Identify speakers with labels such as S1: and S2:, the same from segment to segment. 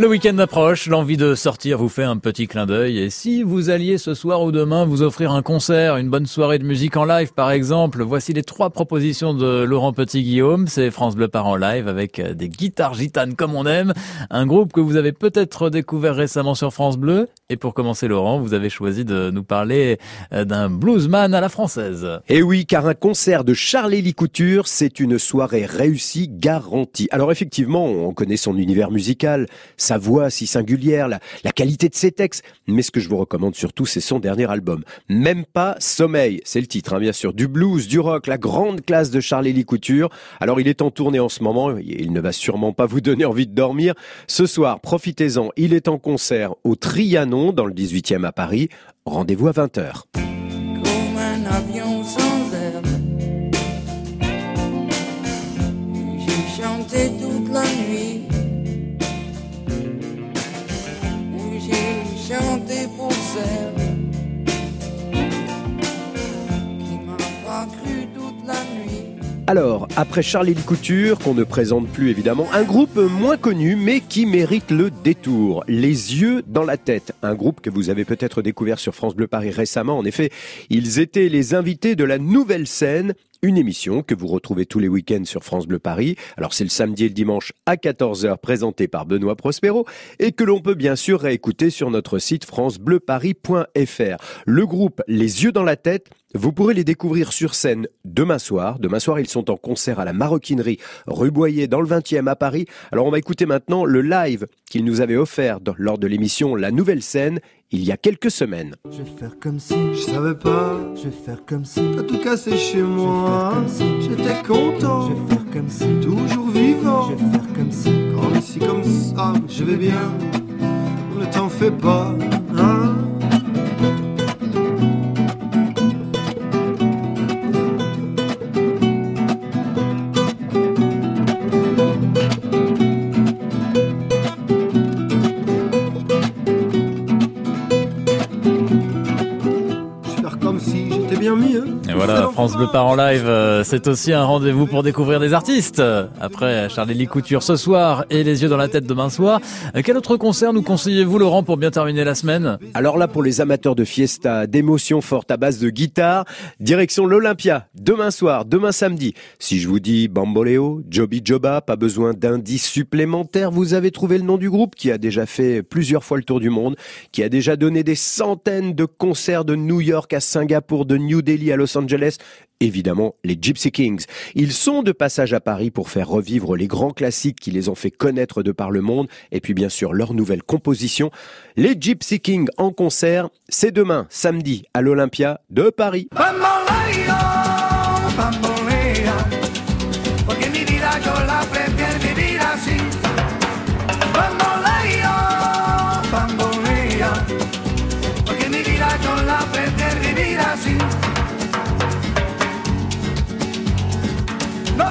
S1: Le week-end approche, l'envie de sortir vous fait un petit clin d'œil. Et si vous alliez ce soir ou demain vous offrir un concert, une bonne soirée de musique en live par exemple, voici les trois propositions de Laurent Petit-Guillaume, c'est France Bleu Par en live avec des guitares gitanes comme on aime, un groupe que vous avez peut-être découvert récemment sur France Bleu. Et pour commencer Laurent, vous avez choisi de nous parler euh, d'un bluesman à la française.
S2: Et eh oui, car un concert de Charles-Élie Couture, c'est une soirée réussie garantie. Alors effectivement, on connaît son univers musical, sa voix si singulière, la, qualité de ses textes. Mais ce que je vous recommande surtout, c'est son dernier album. Même pas Sommeil, c'est le titre, hein, bien sûr. Du blues, du rock, la grande classe de Charles-Élie Couture. Alors il est en tournée en ce moment, il ne va sûrement pas vous donner envie de dormir. Ce soir, profitez-en, il est en concert au Trianon, dans le 18e à Paris. Rendez-vous à 20h.
S3: toute la nuit.
S2: Alors, après Charlie Couture, qu'on ne présente plus évidemment, un groupe moins connu mais qui mérite le détour. Les yeux dans la tête. Un groupe que vous avez peut-être découvert sur France Bleu Paris récemment. En effet, ils étaient les invités de la nouvelle scène une émission que vous retrouvez tous les week-ends sur France Bleu Paris. Alors c'est le samedi et le dimanche à 14h présenté par Benoît Prospero et que l'on peut bien sûr réécouter sur notre site francebleuparis.fr. Le groupe Les yeux dans la tête, vous pourrez les découvrir sur scène demain soir. Demain soir, ils sont en concert à la Maroquinerie rue Boyer dans le 20e à Paris. Alors on va écouter maintenant le live qu'ils nous avaient offert lors de l'émission La Nouvelle Scène il y a quelques semaines.
S4: Je vais faire comme si je savais pas. Je vais faire comme si en tout cas c'est chez moi. Si j'étais content. Je vais faire comme si toujours vivant. Je vais faire comme si quand ici comme ça je vais bien. Ne t'en fais pas. Hein
S1: Et voilà, France Bleu part en live, euh, c'est aussi un rendez-vous pour découvrir des artistes. Après Charlie Couture ce soir et Les yeux dans la tête demain soir. Euh, quel autre concert nous conseillez-vous Laurent pour bien terminer la semaine?
S2: Alors là pour les amateurs de fiesta, d'émotions fortes à base de guitare, direction l'Olympia, demain soir, demain samedi. Si je vous dis Bamboleo, Joby Joba, pas besoin d'indices supplémentaires, vous avez trouvé le nom du groupe qui a déjà fait plusieurs fois le tour du monde, qui a déjà donné des centaines de concerts de New York à Singapour, de New Delhi à Los Angeles, évidemment les Gypsy Kings. Ils sont de passage à Paris pour faire revivre les grands classiques qui les ont fait connaître de par le monde, et puis bien sûr leur nouvelle composition. Les Gypsy Kings en concert, c'est demain, samedi, à l'Olympia de Paris.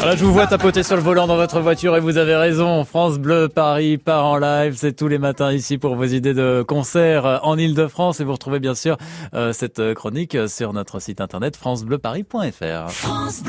S1: Voilà, je vous vois tapoter sur le volant dans votre voiture et vous avez raison. France Bleu Paris part en live. C'est tous les matins ici pour vos idées de concert en Ile-de-France. Et vous retrouvez bien sûr euh, cette chronique sur notre site internet francebleuparis.fr. France